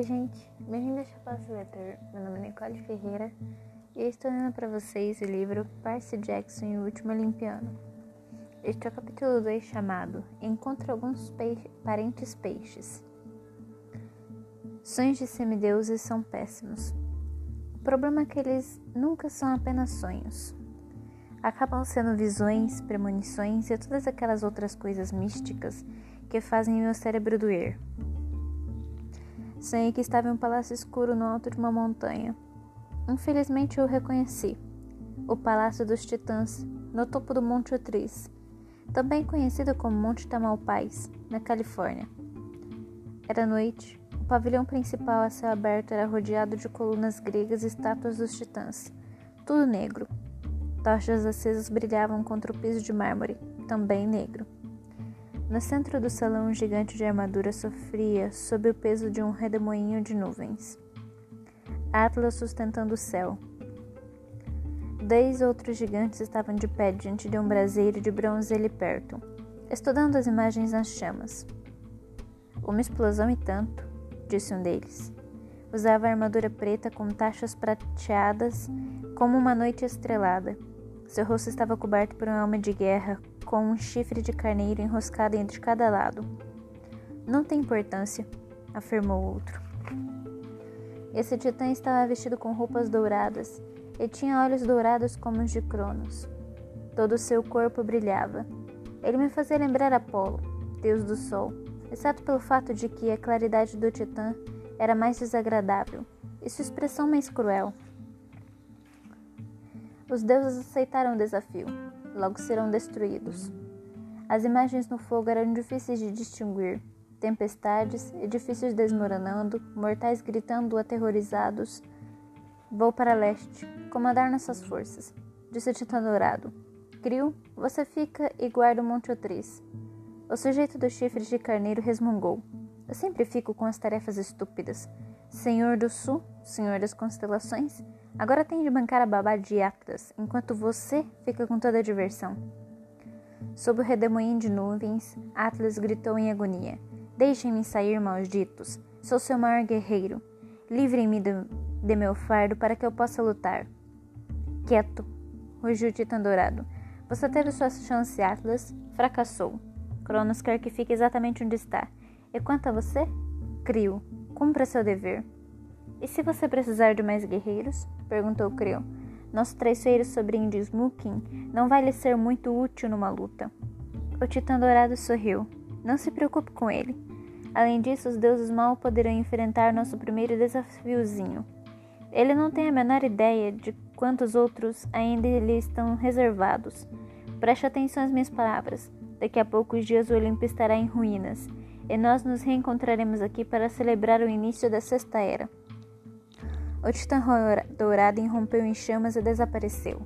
Oi, gente. Bem-vindo ao Chapaço Letter. Meu nome é Nicole Ferreira e eu estou lendo para vocês o livro Percy Jackson e o Último Olimpiano. Este é o capítulo 2 chamado Encontre alguns peixe... parentes peixes. Sonhos de semideuses são péssimos. O problema é que eles nunca são apenas sonhos. Acabam sendo visões, premonições e todas aquelas outras coisas místicas que fazem meu cérebro doer. Sonhei que estava em um palácio escuro no alto de uma montanha. Infelizmente eu o reconheci. O Palácio dos Titãs, no topo do Monte Otris, também conhecido como Monte Tamalpais, na Califórnia. Era noite. O pavilhão principal a céu aberto era rodeado de colunas gregas e estátuas dos titãs, tudo negro. Tochas acesas brilhavam contra o piso de mármore, também negro. No centro do salão, um gigante de armadura sofria sob o peso de um redemoinho de nuvens. Atlas sustentando o céu. Dez outros gigantes estavam de pé diante de um braseiro de bronze ali perto, estudando as imagens nas chamas. Uma explosão e tanto, disse um deles. Usava armadura preta com taxas prateadas como uma noite estrelada. Seu rosto estava coberto por uma alma de guerra com um chifre de carneiro enroscado entre cada lado. Não tem importância, afirmou outro. Esse titã estava vestido com roupas douradas e tinha olhos dourados como os de Cronos. Todo o seu corpo brilhava. Ele me fazia lembrar Apolo, deus do sol, exceto pelo fato de que a claridade do titã era mais desagradável e sua expressão mais cruel. Os deuses aceitaram o desafio logo serão destruídos. As imagens no fogo eram difíceis de distinguir. Tempestades, edifícios desmoronando, mortais gritando aterrorizados. Vou para leste, comandar nossas forças, disse o Titã Dourado. Crio, você fica e guarda o Monte Otris. O sujeito dos chifres de carneiro resmungou. Eu sempre fico com as tarefas estúpidas. Senhor do Sul, Senhor das Constelações, Agora tem de bancar a babá de Atlas, enquanto você fica com toda a diversão. Sob o redemoinho de nuvens, Atlas gritou em agonia: Deixem-me sair, malditos! Sou seu maior guerreiro. Livrem-me de, de, meu fardo para que eu possa lutar. Quieto, rugiu o Titã Dourado. Você teve sua chance, Atlas. Fracassou. Cronos quer que fique exatamente onde está. E quanto a você? Crio. Cumpra seu dever. E se você precisar de mais guerreiros? Perguntou Creu. Nosso traiçoeiro sobrinho de Smoking não vai lhe ser muito útil numa luta. O Titã Dourado sorriu. Não se preocupe com ele. Além disso, os deuses mal poderão enfrentar nosso primeiro desafiozinho. Ele não tem a menor ideia de quantos outros ainda lhe estão reservados. Preste atenção às minhas palavras. Daqui a poucos dias o Olimpo estará em ruínas, e nós nos reencontraremos aqui para celebrar o início da Sexta Era. O titã dourado irrompeu em chamas e desapareceu.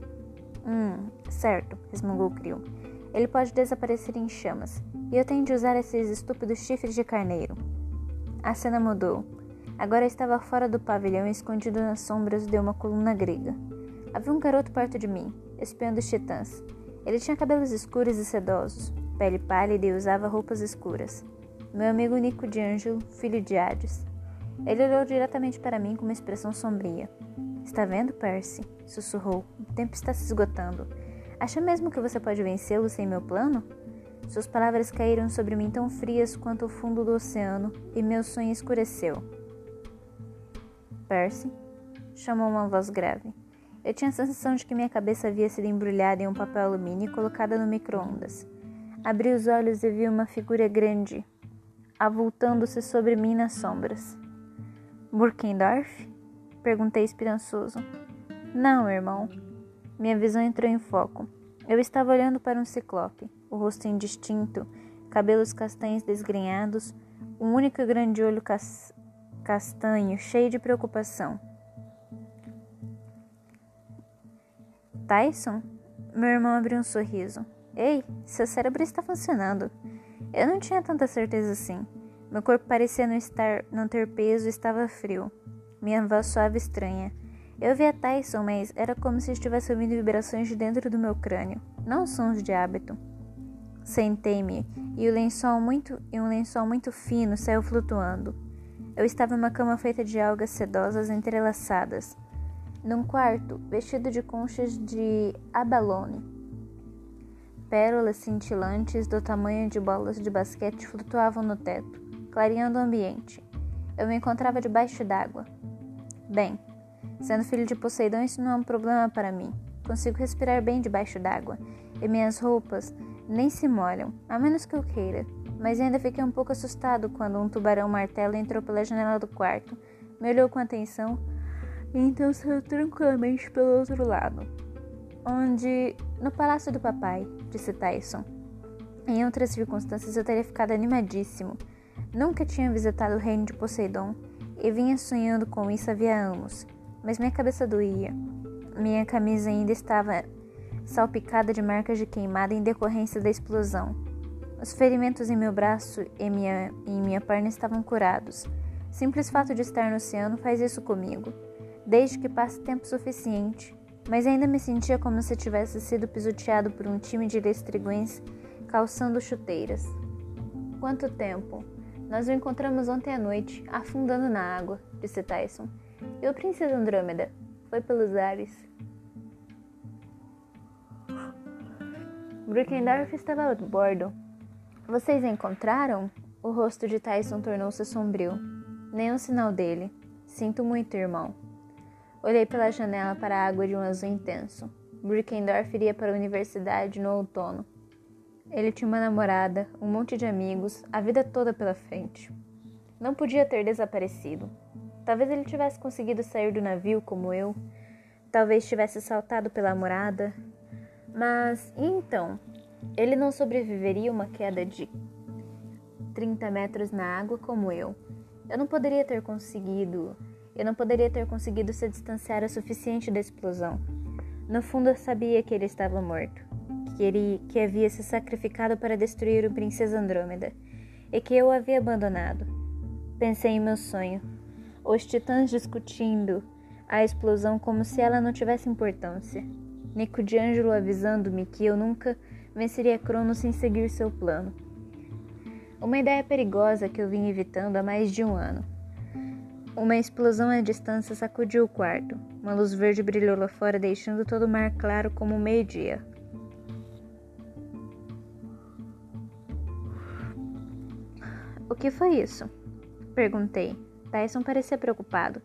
Hum, certo, resmungou Crio. Ele pode desaparecer em chamas, e eu tenho de usar esses estúpidos chifres de carneiro. A cena mudou. Agora estava fora do pavilhão, escondido nas sombras de uma coluna grega. Havia um garoto perto de mim, espiando os titãs. Ele tinha cabelos escuros e sedosos, pele pálida e usava roupas escuras. Meu amigo Nico de Ângelo, filho de Hades. Ele olhou diretamente para mim com uma expressão sombria. Está vendo, Percy? sussurrou. O tempo está se esgotando. Acha mesmo que você pode vencê-lo sem meu plano? Suas palavras caíram sobre mim tão frias quanto o fundo do oceano e meu sonho escureceu. Percy? chamou uma voz grave. Eu tinha a sensação de que minha cabeça havia sido embrulhada em um papel alumínio e colocada no micro-ondas. Abri os olhos e vi uma figura grande, avultando-se sobre mim nas sombras. Burkendorf? Perguntei esperançoso. Não, irmão. Minha visão entrou em foco. Eu estava olhando para um ciclope, o rosto indistinto, cabelos castanhos desgrenhados, um único grande olho cas castanho, cheio de preocupação. Tyson? Meu irmão abriu um sorriso. Ei, seu cérebro está funcionando. Eu não tinha tanta certeza assim. Meu corpo parecia não, estar, não ter peso estava frio. Minha voz suave estranha. Eu via Tyson, mas era como se estivesse ouvindo vibrações de dentro do meu crânio, não sons de hábito. Sentei-me e, e um lençol muito fino saiu flutuando. Eu estava em uma cama feita de algas sedosas entrelaçadas, num quarto vestido de conchas de abalone. Pérolas cintilantes do tamanho de bolas de basquete flutuavam no teto, clareando o ambiente. Eu me encontrava debaixo d'água. Bem, sendo filho de Poseidon, isso não é um problema para mim. Consigo respirar bem debaixo d'água, e minhas roupas nem se molham, a menos que eu queira mas ainda fiquei um pouco assustado quando um tubarão martelo entrou pela janela do quarto, me olhou com atenção e então saiu tranquilamente pelo outro lado. Onde. No palácio do papai, disse Tyson. Em outras circunstâncias eu teria ficado animadíssimo. Nunca tinha visitado o reino de Poseidon e vinha sonhando com isso havia anos, mas minha cabeça doía. Minha camisa ainda estava salpicada de marcas de queimada em decorrência da explosão. Os ferimentos em meu braço e minha, em minha perna estavam curados. Simples fato de estar no oceano faz isso comigo, desde que passe tempo suficiente, mas ainda me sentia como se tivesse sido pisoteado por um time de lestriguões calçando chuteiras. Quanto tempo? Nós o encontramos ontem à noite, afundando na água, disse Tyson. E o princesa Andrômeda? Foi pelos ares. Brickendorf estava a bordo, vocês encontraram? O rosto de Tyson tornou-se sombrio. Nenhum sinal dele. Sinto muito, irmão. Olhei pela janela para a água de um azul intenso. Brickendorf iria para a universidade no outono. Ele tinha uma namorada, um monte de amigos, a vida toda pela frente. Não podia ter desaparecido. Talvez ele tivesse conseguido sair do navio como eu. Talvez tivesse saltado pela morada. Mas e então? Ele não sobreviveria uma queda de 30 metros na água como eu. Eu não poderia ter conseguido. Eu não poderia ter conseguido se distanciar o suficiente da explosão. No fundo, eu sabia que ele estava morto, que ele que havia se sacrificado para destruir o Princesa Andrômeda e que eu o havia abandonado. Pensei em meu sonho, os titãs discutindo a explosão como se ela não tivesse importância. Nico de Angelo avisando-me que eu nunca venceria Cronos sem seguir seu plano. Uma ideia perigosa que eu vim evitando há mais de um ano. Uma explosão à distância sacudiu o quarto. Uma luz verde brilhou lá fora, deixando todo o mar claro como meio-dia. O que foi isso? Perguntei. Tyson parecia preocupado.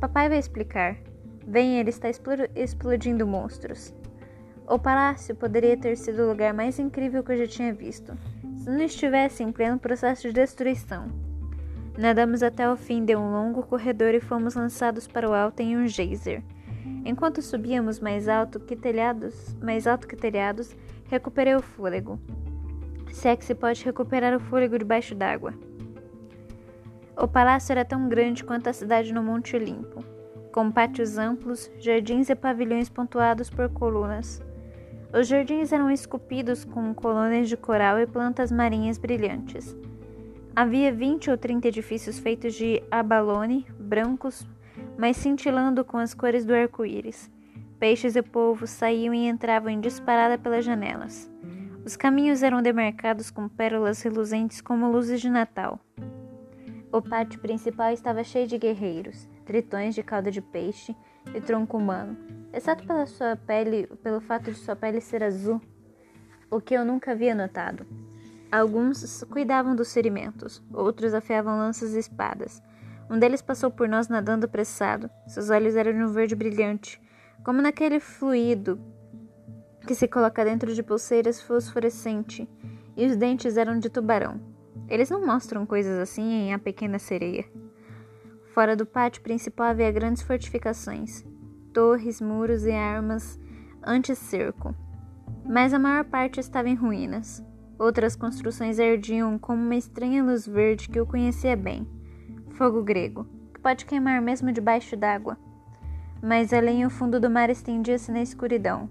Papai vai explicar. Vem, ele está explodindo monstros. O palácio poderia ter sido o lugar mais incrível que eu já tinha visto, se não estivesse em pleno processo de destruição. Nadamos até o fim de um longo corredor e fomos lançados para o alto em um geyser. Enquanto subíamos mais alto que telhados, mais alto que telhados, recuperei o fôlego. Se é que se pode recuperar o fôlego debaixo d'água. O palácio era tão grande quanto a cidade no Monte Olimpo, com pátios amplos, jardins e pavilhões pontuados por colunas. Os jardins eram esculpidos com colônias de coral e plantas marinhas brilhantes. Havia vinte ou trinta edifícios feitos de abalone, brancos, mas cintilando com as cores do arco-íris. Peixes e polvos saíam e entravam em disparada pelas janelas. Os caminhos eram demarcados com pérolas reluzentes como luzes de Natal. O pátio principal estava cheio de guerreiros, tritões de cauda de peixe e tronco humano, exceto pela sua pele, pelo fato de sua pele ser azul, o que eu nunca havia notado. Alguns cuidavam dos ferimentos, outros afiavam lanças e espadas. Um deles passou por nós nadando apressado. Seus olhos eram de um verde brilhante, como naquele fluido que se coloca dentro de pulseiras fosforescente, e os dentes eram de tubarão. Eles não mostram coisas assim em A Pequena Sereia. Fora do pátio principal havia grandes fortificações torres, muros e armas anti-cerco. Mas a maior parte estava em ruínas. Outras construções ardiam como uma estranha luz verde que eu conhecia bem. Fogo grego, que pode queimar mesmo debaixo d'água. Mas além o fundo do mar estendia-se na escuridão.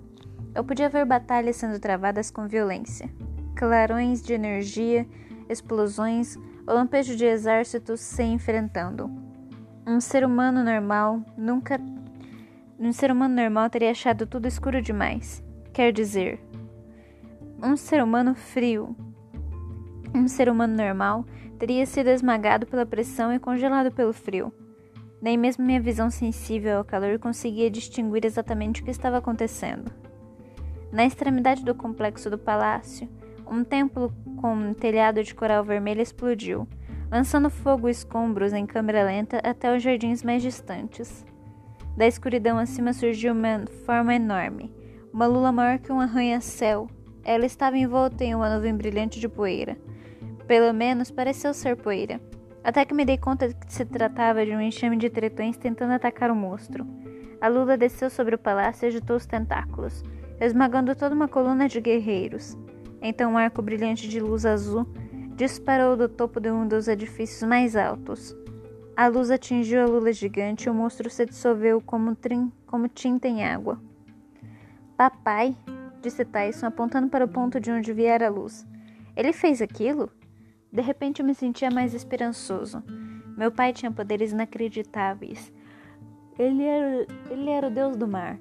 Eu podia ver batalhas sendo travadas com violência. Clarões de energia, explosões, o lampejo de exércitos se enfrentando. Um ser humano normal nunca um ser humano normal teria achado tudo escuro demais. Quer dizer, um ser humano frio. Um ser humano normal teria sido esmagado pela pressão e congelado pelo frio. Nem mesmo minha visão sensível ao calor conseguia distinguir exatamente o que estava acontecendo. Na extremidade do complexo do palácio, um templo com um telhado de coral vermelho explodiu, lançando fogo e escombros em câmera lenta até os jardins mais distantes. Da escuridão acima surgiu uma forma enorme, uma lula maior que um arranha-céu. Ela estava envolta em uma nuvem brilhante de poeira. Pelo menos pareceu ser poeira. Até que me dei conta de que se tratava de um enxame de tritões tentando atacar o monstro. A lula desceu sobre o palácio e agitou os tentáculos, esmagando toda uma coluna de guerreiros. Então um arco brilhante de luz azul disparou do topo de um dos edifícios mais altos. A luz atingiu a lula gigante e o monstro se dissolveu como, como tinta em água. Papai, disse Tyson, apontando para o ponto de onde viera a luz. Ele fez aquilo? De repente eu me sentia mais esperançoso. Meu pai tinha poderes inacreditáveis. Ele era, ele era o deus do mar.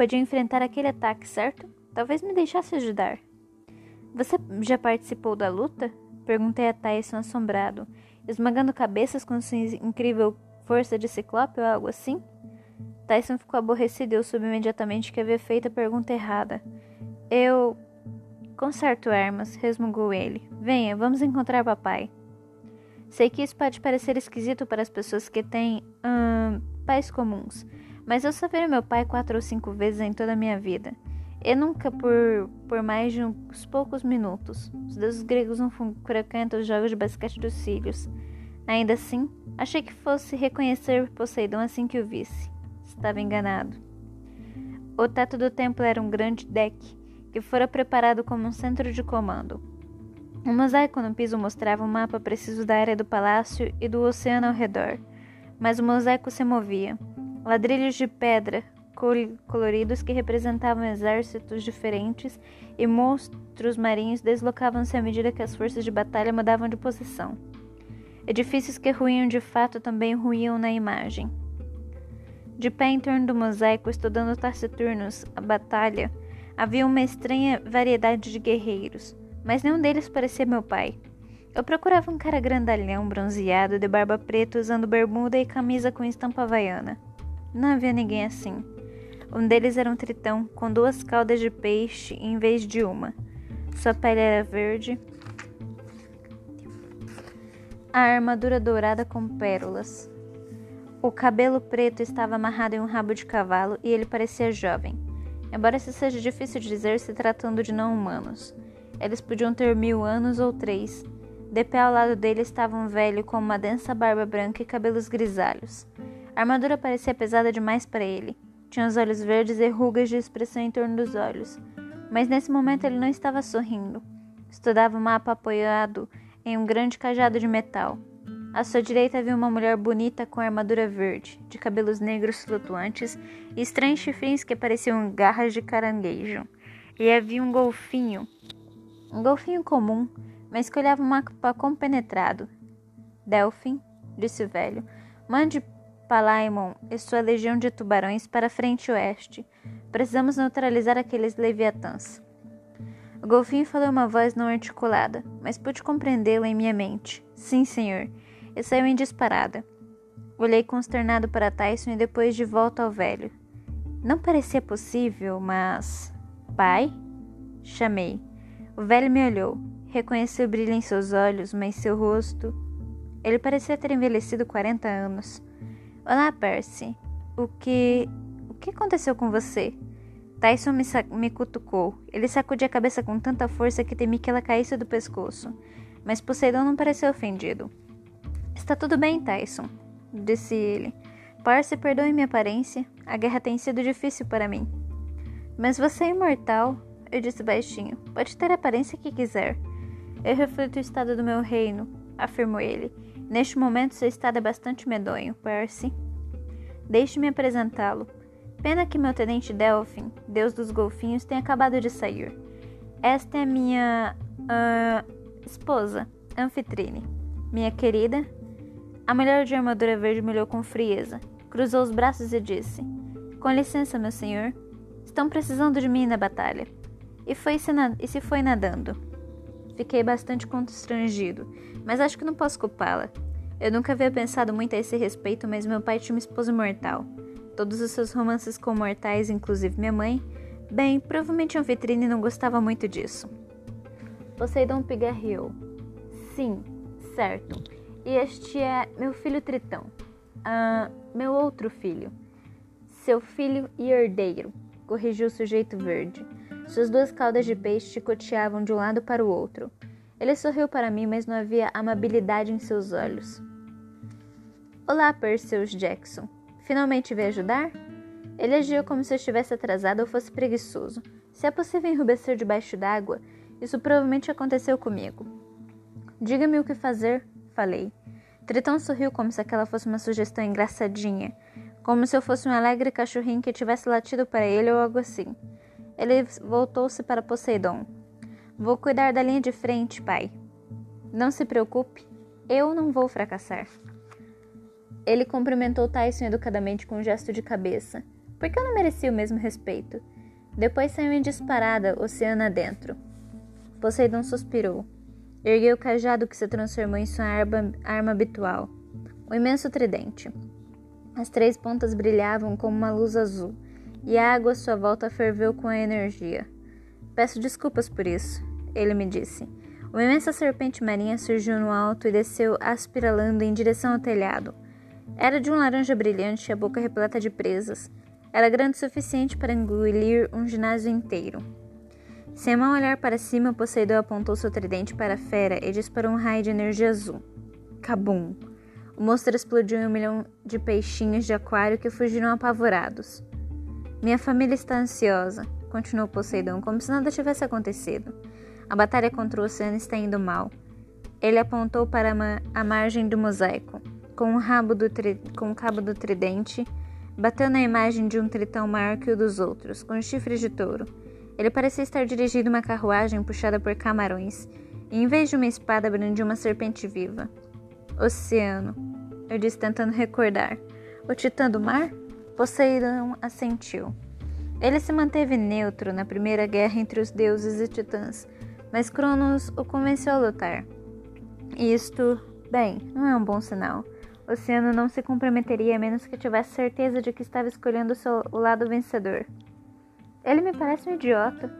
Podia enfrentar aquele ataque, certo? Talvez me deixasse ajudar. Você já participou da luta? Perguntei a Tyson assombrado, esmagando cabeças com sua incrível força de ciclope ou algo assim? Tyson ficou aborrecido e eu soube imediatamente que havia feito a pergunta errada. Eu. Conserto armas, resmungou ele. Venha, vamos encontrar papai. Sei que isso pode parecer esquisito para as pessoas que têm hum, pais comuns, mas eu só vi meu pai quatro ou cinco vezes em toda a minha vida. E nunca por, por mais de uns poucos minutos. Os deuses gregos não frequentam os jogos de basquete dos filhos. Ainda assim, achei que fosse reconhecer Poseidon assim que o visse. Estava enganado. O teto do templo era um grande deck que fora preparado como um centro de comando. Um mosaico no piso mostrava um mapa preciso da área do palácio e do oceano ao redor, mas o mosaico se movia. Ladrilhos de pedra coloridos que representavam exércitos diferentes e monstros marinhos deslocavam-se à medida que as forças de batalha mudavam de posição. Edifícios que ruíam de fato também ruíam na imagem. De pé em torno do mosaico, estudando taciturnos a batalha, Havia uma estranha variedade de guerreiros, mas nenhum deles parecia meu pai. Eu procurava um cara grandalhão, bronzeado, de barba preta, usando bermuda e camisa com estampa havaiana. Não havia ninguém assim. Um deles era um tritão, com duas caudas de peixe em vez de uma. Sua pele era verde, a armadura dourada com pérolas. O cabelo preto estava amarrado em um rabo de cavalo e ele parecia jovem embora isso seja difícil de dizer se tratando de não-humanos. Eles podiam ter mil anos ou três. De pé ao lado dele estava um velho com uma densa barba branca e cabelos grisalhos. A armadura parecia pesada demais para ele. Tinha os olhos verdes e rugas de expressão em torno dos olhos. Mas nesse momento ele não estava sorrindo. Estudava o mapa apoiado em um grande cajado de metal. À sua direita havia uma mulher bonita com armadura verde, de cabelos negros flutuantes e estranhos chifrinhos que pareciam garras de caranguejo. E havia um golfinho, um golfinho comum, mas que olhava o mapa compenetrado. Delfim, disse o velho, mande Palaimon e sua legião de tubarões para a frente oeste. Precisamos neutralizar aqueles leviatãs. O golfinho falou uma voz não articulada, mas pude compreendê-lo em minha mente. Sim, senhor e saiu em disparada. Olhei consternado para Tyson e depois de volta ao velho. Não parecia possível, mas. Pai? Chamei. O velho me olhou. Reconheci o brilho em seus olhos, mas seu rosto. Ele parecia ter envelhecido 40 anos. Olá, Percy. O que. O que aconteceu com você? Tyson me, me cutucou. Ele sacudia a cabeça com tanta força que temi que ela caísse do pescoço. Mas Poseidon não pareceu ofendido. Está tudo bem, Tyson, disse ele. Parse, perdoe minha aparência. A guerra tem sido difícil para mim. Mas você é imortal, eu disse baixinho. Pode ter a aparência que quiser. Eu reflito o estado do meu reino, afirmou ele. Neste momento, seu estado é bastante medonho, Percy. Deixe-me apresentá-lo. Pena que meu tenente Delphin, deus dos golfinhos, tenha acabado de sair. Esta é minha uh, esposa, Anfitrine. Minha querida, a mulher de armadura verde me olhou com frieza, cruzou os braços e disse: Com licença, meu senhor. Estão precisando de mim na batalha. E, foi e se foi nadando. Fiquei bastante constrangido, mas acho que não posso culpá-la. Eu nunca havia pensado muito a esse respeito, mas meu pai tinha uma esposa mortal. Todos os seus romances com mortais, inclusive minha mãe, bem, provavelmente a vitrine não gostava muito disso. Poseidon pigarreou. Sim, certo. E este é meu filho Tritão. Ah, meu outro filho. Seu filho e herdeiro, corrigiu o sujeito verde. Suas duas caudas de peixe chicoteavam de um lado para o outro. Ele sorriu para mim, mas não havia amabilidade em seus olhos. Olá, Perseus Jackson. Finalmente veio ajudar? Ele agiu como se eu estivesse atrasado ou fosse preguiçoso. Se é possível enrubescer debaixo d'água, isso provavelmente aconteceu comigo. Diga-me o que fazer, falei. Tritão sorriu como se aquela fosse uma sugestão engraçadinha, como se eu fosse um alegre cachorrinho que tivesse latido para ele ou algo assim. Ele voltou-se para Poseidon. Vou cuidar da linha de frente, pai. Não se preocupe, eu não vou fracassar. Ele cumprimentou Tyson educadamente com um gesto de cabeça, porque eu não merecia o mesmo respeito. Depois saiu em disparada, oceano adentro. Poseidon suspirou. Ergueu o cajado que se transformou em sua arma, arma habitual, o imenso tridente. As três pontas brilhavam como uma luz azul, e a água à sua volta ferveu com energia. Peço desculpas por isso, ele me disse. Uma imensa serpente marinha surgiu no alto e desceu aspiralando em direção ao telhado. Era de um laranja brilhante e a boca repleta de presas. Era grande o suficiente para engolir um ginásio inteiro. Sem mão olhar para cima, Poseidon apontou seu tridente para a fera e disparou um raio de energia azul. Cabum! O monstro explodiu em um milhão de peixinhos de aquário que fugiram apavorados. Minha família está ansiosa, continuou Poseidon, como se nada tivesse acontecido. A batalha contra o oceano está indo mal. Ele apontou para a margem do mosaico, com o, com o cabo do tridente, bateu na imagem de um tritão maior que o dos outros, com chifres de touro. Ele parecia estar dirigindo uma carruagem puxada por camarões, e em vez de uma espada brandia uma serpente viva. Oceano, eu disse tentando recordar. O titã do mar? Poseidon assentiu. Ele se manteve neutro na primeira guerra entre os deuses e titãs, mas Cronos o convenceu a lutar. Isto, bem, não é um bom sinal. Oceano não se comprometeria a menos que tivesse certeza de que estava escolhendo o, seu, o lado vencedor. Ele me parece um idiota,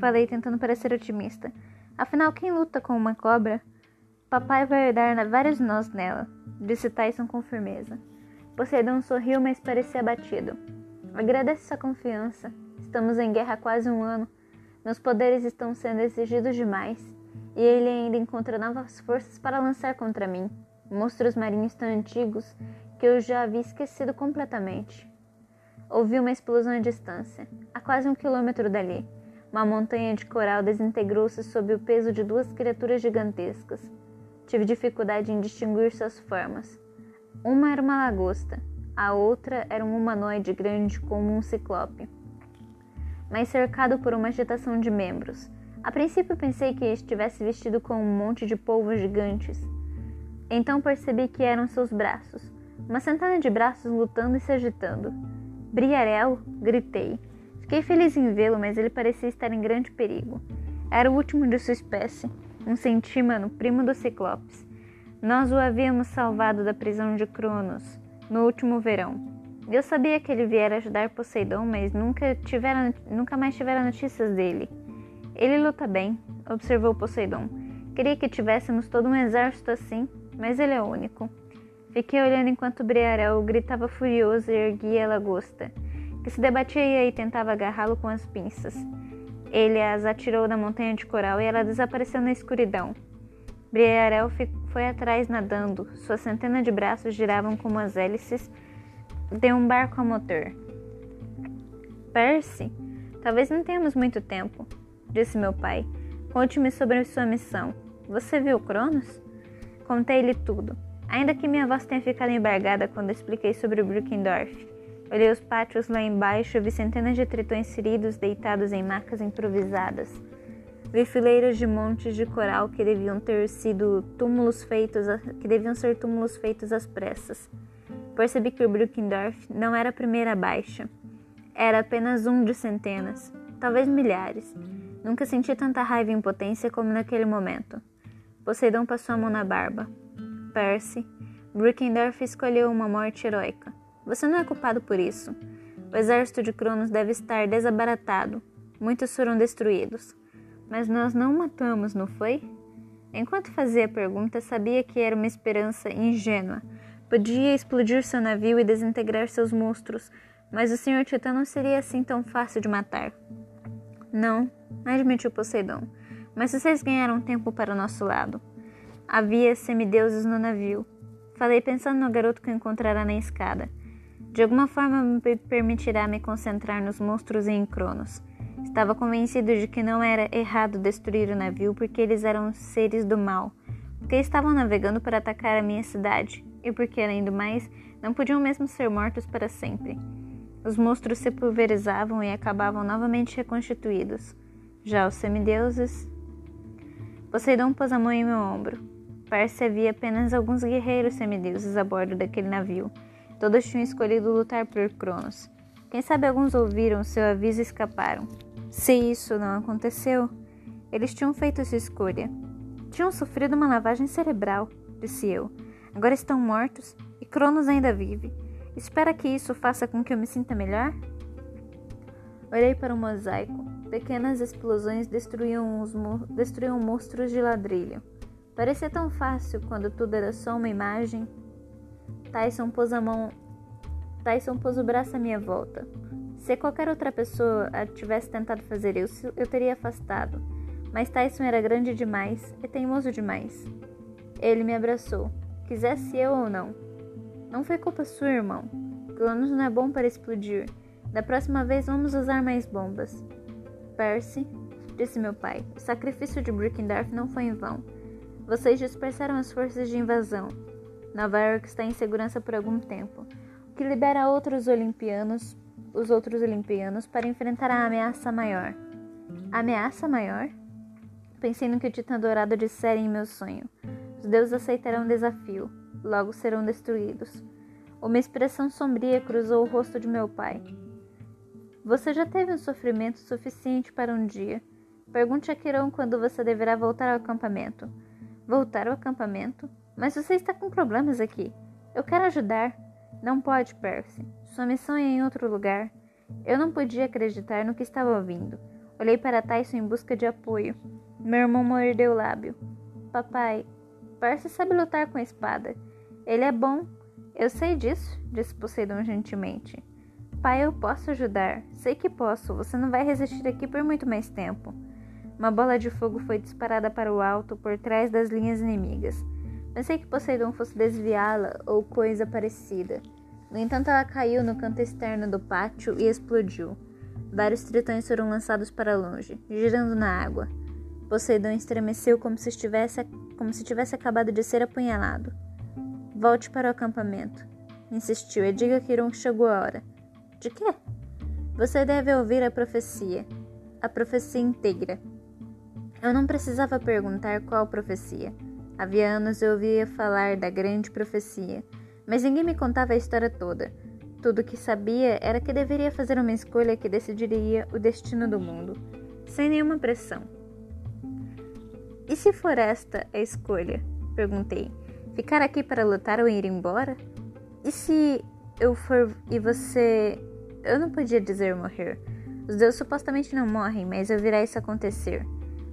falei tentando parecer otimista. Afinal, quem luta com uma cobra? Papai vai dar vários nós nela, disse Tyson com firmeza. Poseidon sorriu, mas parecia abatido. Agradeço sua confiança. Estamos em guerra há quase um ano. Meus poderes estão sendo exigidos demais. E ele ainda encontra novas forças para lançar contra mim. Monstros marinhos tão antigos que eu já havia esquecido completamente. Ouvi uma explosão à distância, a quase um quilômetro dali. Uma montanha de coral desintegrou-se sob o peso de duas criaturas gigantescas. Tive dificuldade em distinguir suas formas. Uma era uma lagosta, a outra era um humanoide grande como um ciclope, mas cercado por uma agitação de membros. A princípio pensei que estivesse vestido com um monte de polvos gigantes. Então percebi que eram seus braços, uma centena de braços lutando e se agitando. Briarel? gritei. Fiquei feliz em vê-lo, mas ele parecia estar em grande perigo. Era o último de sua espécie, um centímano, primo do Ciclopes. Nós o havíamos salvado da prisão de Cronos no último verão. Eu sabia que ele viera ajudar Poseidon, mas nunca, tivera, nunca mais tivera notícias dele. Ele luta bem, observou Poseidon. Queria que tivéssemos todo um exército assim, mas ele é único. Fiquei olhando enquanto Briarel gritava furioso e erguia a lagosta, que se debatia e tentava agarrá-lo com as pinças. Ele as atirou da montanha de coral e ela desapareceu na escuridão. Briarel foi atrás nadando, sua centena de braços giravam como as hélices de um barco a motor. Percy, talvez não tenhamos muito tempo, disse meu pai. Conte-me sobre sua missão. Você viu Cronos? Contei-lhe tudo ainda que minha voz tenha ficado embargada quando expliquei sobre Brookendorf. Olhei os pátios lá embaixo e vi centenas de tritões feridos deitados em macas improvisadas. Vi fileiras de montes de coral que deviam ter sido túmulos feitos, a, que deviam ser túmulos feitos às pressas. Percebi que o Brookendorf não era a primeira baixa. Era apenas um de centenas, talvez milhares. Nunca senti tanta raiva e impotência como naquele momento. Poseidon passou a mão na barba. Percy, Brickendorf escolheu uma morte heróica. Você não é culpado por isso. O exército de Cronos deve estar desabaratado. Muitos foram destruídos. Mas nós não matamos, não foi? Enquanto fazia a pergunta, sabia que era uma esperança ingênua. Podia explodir seu navio e desintegrar seus monstros, mas o Sr. Titã não seria assim tão fácil de matar. Não, admitiu Poseidon, mas vocês ganharam tempo para o nosso lado. Havia semideuses no navio. Falei pensando no garoto que encontrará na escada. De alguma forma me permitirá me concentrar nos monstros e em Cronos. Estava convencido de que não era errado destruir o navio porque eles eram seres do mal, porque estavam navegando para atacar a minha cidade e porque, além do mais, não podiam mesmo ser mortos para sempre. Os monstros se pulverizavam e acabavam novamente reconstituídos. Já os semideuses. Poseidon pôs a mão em meu ombro. Parece havia apenas alguns guerreiros semideuses a bordo daquele navio. Todos tinham escolhido lutar por Cronos. Quem sabe alguns ouviram seu aviso e escaparam. Se isso não aconteceu, eles tinham feito sua escolha. Tinham sofrido uma lavagem cerebral, disse eu. Agora estão mortos e Cronos ainda vive. Espera que isso faça com que eu me sinta melhor? Olhei para o mosaico. Pequenas explosões destruíam, os destruíam monstros de ladrilho. Parecia tão fácil quando tudo era só uma imagem. Tyson pôs a mão. Tyson pôs o braço à minha volta. Se qualquer outra pessoa tivesse tentado fazer isso, eu teria afastado. Mas Tyson era grande demais e teimoso demais. Ele me abraçou, quisesse eu ou não. Não foi culpa sua, irmão. Cronos não é bom para explodir. Da próxima vez vamos usar mais bombas. Percy, disse meu pai, o sacrifício de Brickendorf não foi em vão. Vocês dispersaram as forças de invasão. Nova York está em segurança por algum tempo, que libera outros olimpianos os outros olimpianos para enfrentar a ameaça maior. ameaça maior? Pensei no que o Titã Dourado dissera em meu sonho. Os deuses aceitarão o desafio, logo serão destruídos. Uma expressão sombria cruzou o rosto de meu pai. Você já teve um sofrimento suficiente para um dia. Pergunte a Quirão quando você deverá voltar ao acampamento. Voltar ao acampamento? Mas você está com problemas aqui. Eu quero ajudar. Não pode, Percy. Sua missão é em outro lugar. Eu não podia acreditar no que estava ouvindo. Olhei para Tyson em busca de apoio. Meu irmão mordeu o lábio. Papai, Percy sabe lutar com a espada. Ele é bom. Eu sei disso, disse Poseidon gentilmente. Pai, eu posso ajudar. Sei que posso. Você não vai resistir aqui por muito mais tempo. Uma bola de fogo foi disparada para o alto por trás das linhas inimigas. Pensei que Poseidon fosse desviá-la ou coisa parecida. No entanto, ela caiu no canto externo do pátio e explodiu. Vários tritões foram lançados para longe, girando na água. Poseidon estremeceu como se, estivesse, como se tivesse acabado de ser apunhalado. Volte para o acampamento, insistiu, e diga que Irun chegou a hora. De quê? Você deve ouvir a profecia. A profecia inteira. Eu não precisava perguntar qual profecia. Havia anos eu ouvia falar da grande profecia mas ninguém me contava a história toda. Tudo o que sabia era que deveria fazer uma escolha que decidiria o destino do mundo, sem nenhuma pressão. E se for esta a escolha? Perguntei. Ficar aqui para lutar ou ir embora? E se eu for e você. Eu não podia dizer morrer. Os deuses supostamente não morrem, mas eu virá isso acontecer.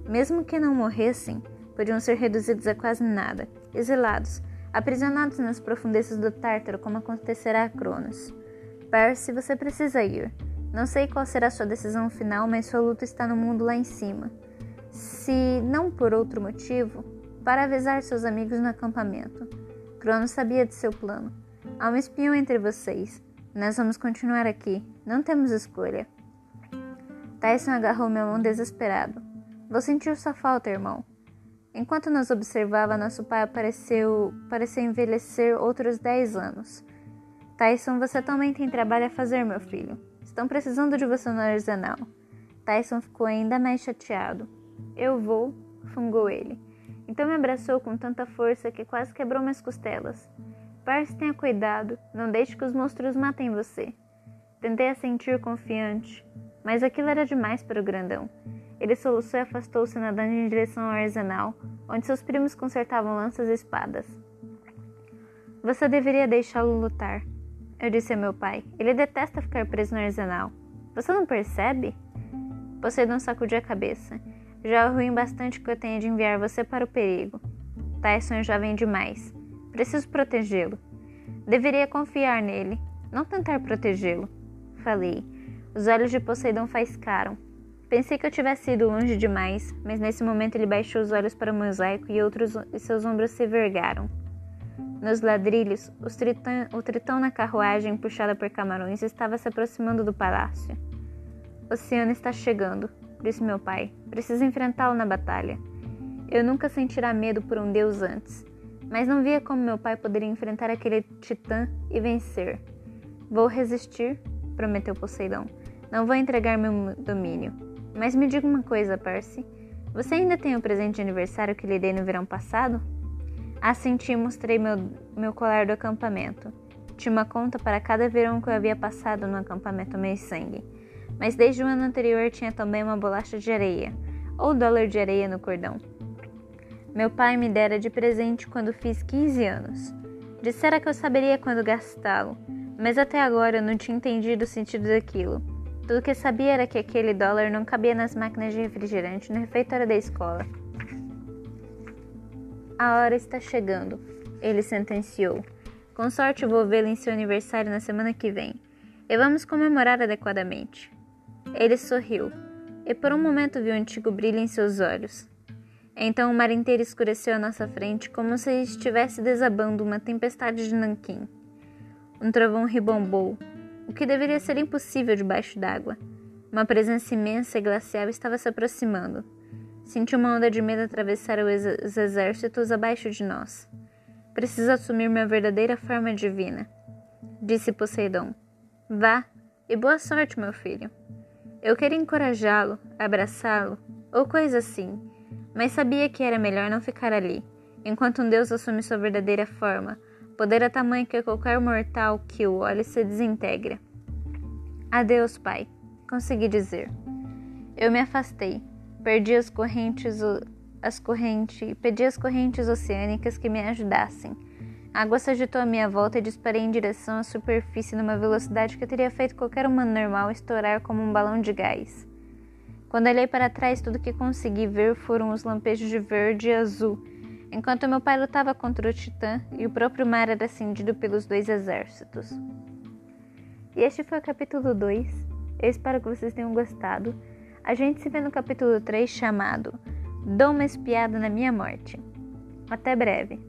Mesmo que não morressem, podiam ser reduzidos a quase nada, exilados, aprisionados nas profundezas do Tártaro, como acontecerá a Cronos. Percy, você precisa ir. Não sei qual será sua decisão final, mas sua luta está no mundo lá em cima. Se não por outro motivo, para avisar seus amigos no acampamento. Cronos sabia de seu plano. Há um espião entre vocês. Nós vamos continuar aqui. Não temos escolha. Tyson agarrou minha mão desesperado. Vou sentir sua falta, irmão. Enquanto nos observava, nosso pai apareceu, pareceu envelhecer outros dez anos. Tyson, você também tem trabalho a fazer, meu filho. Estão precisando de você no arsenal. Tyson ficou ainda mais chateado. Eu vou, fungou ele. Então me abraçou com tanta força que quase quebrou minhas costelas. Parse, tenha cuidado, não deixe que os monstros matem você. Tentei assentir confiante, mas aquilo era demais para o grandão. Ele soluçou e afastou-se nadando em direção ao arsenal, onde seus primos consertavam lanças e espadas. Você deveria deixá-lo lutar, eu disse a meu pai. Ele detesta ficar preso no arsenal. Você não percebe? Poseidon sacudiu a cabeça. Já é ruim bastante que eu tenha de enviar você para o perigo. Tyson é jovem demais. Preciso protegê-lo. Deveria confiar nele, não tentar protegê-lo. Falei. Os olhos de Poseidon faiscaram. Pensei que eu tivesse ido longe demais, mas nesse momento ele baixou os olhos para o mosaico e, outros, e seus ombros se vergaram. Nos ladrilhos, tritão, o tritão na carruagem, puxada por camarões, estava se aproximando do palácio. Oceano está chegando, disse meu pai. Preciso enfrentá-lo na batalha. Eu nunca sentira medo por um deus antes, mas não via como meu pai poderia enfrentar aquele titã e vencer. Vou resistir, prometeu Poseidon. Não vou entregar meu domínio. Mas me diga uma coisa, Percy. Você ainda tem o presente de aniversário que lhe dei no verão passado? Assenti e mostrei meu, meu colar do acampamento. Tinha uma conta para cada verão que eu havia passado no acampamento Meio Sangue. Mas desde o ano anterior tinha também uma bolacha de areia, ou dólar de areia no cordão. Meu pai me dera de presente quando fiz 15 anos. Dissera que eu saberia quando gastá-lo, mas até agora eu não tinha entendido o sentido daquilo. Tudo que sabia era que aquele dólar não cabia nas máquinas de refrigerante no refeitório da escola. A hora está chegando, ele sentenciou. Com sorte vou vê-lo em seu aniversário na semana que vem. E vamos comemorar adequadamente. Ele sorriu, e por um momento viu um antigo brilho em seus olhos. Então o mar inteiro escureceu à nossa frente como se estivesse desabando uma tempestade de nanquim. Um trovão ribombou, o que deveria ser impossível debaixo d'água. Uma presença imensa e glacial estava se aproximando. Senti uma onda de medo atravessar os exércitos abaixo de nós. Preciso assumir minha verdadeira forma divina, disse Poseidon. Vá e boa sorte, meu filho. Eu queria encorajá-lo, abraçá-lo ou coisa assim, mas sabia que era melhor não ficar ali, enquanto um deus assume sua verdadeira forma, Poder é tamanho que qualquer mortal que o olhe se desintegra. Adeus, pai, consegui dizer. Eu me afastei, perdi as correntes, as correntes, pedi as correntes oceânicas que me ajudassem. A água se agitou à minha volta e disparei em direção à superfície numa velocidade que teria feito qualquer humano normal estourar como um balão de gás. Quando olhei para trás, tudo que consegui ver foram os lampejos de verde e azul enquanto meu pai lutava contra o Titã e o próprio mar era acendido pelos dois exércitos. E este foi o capítulo 2. Eu espero que vocês tenham gostado. A gente se vê no capítulo 3 chamado Dou uma espiada na minha morte. Até breve.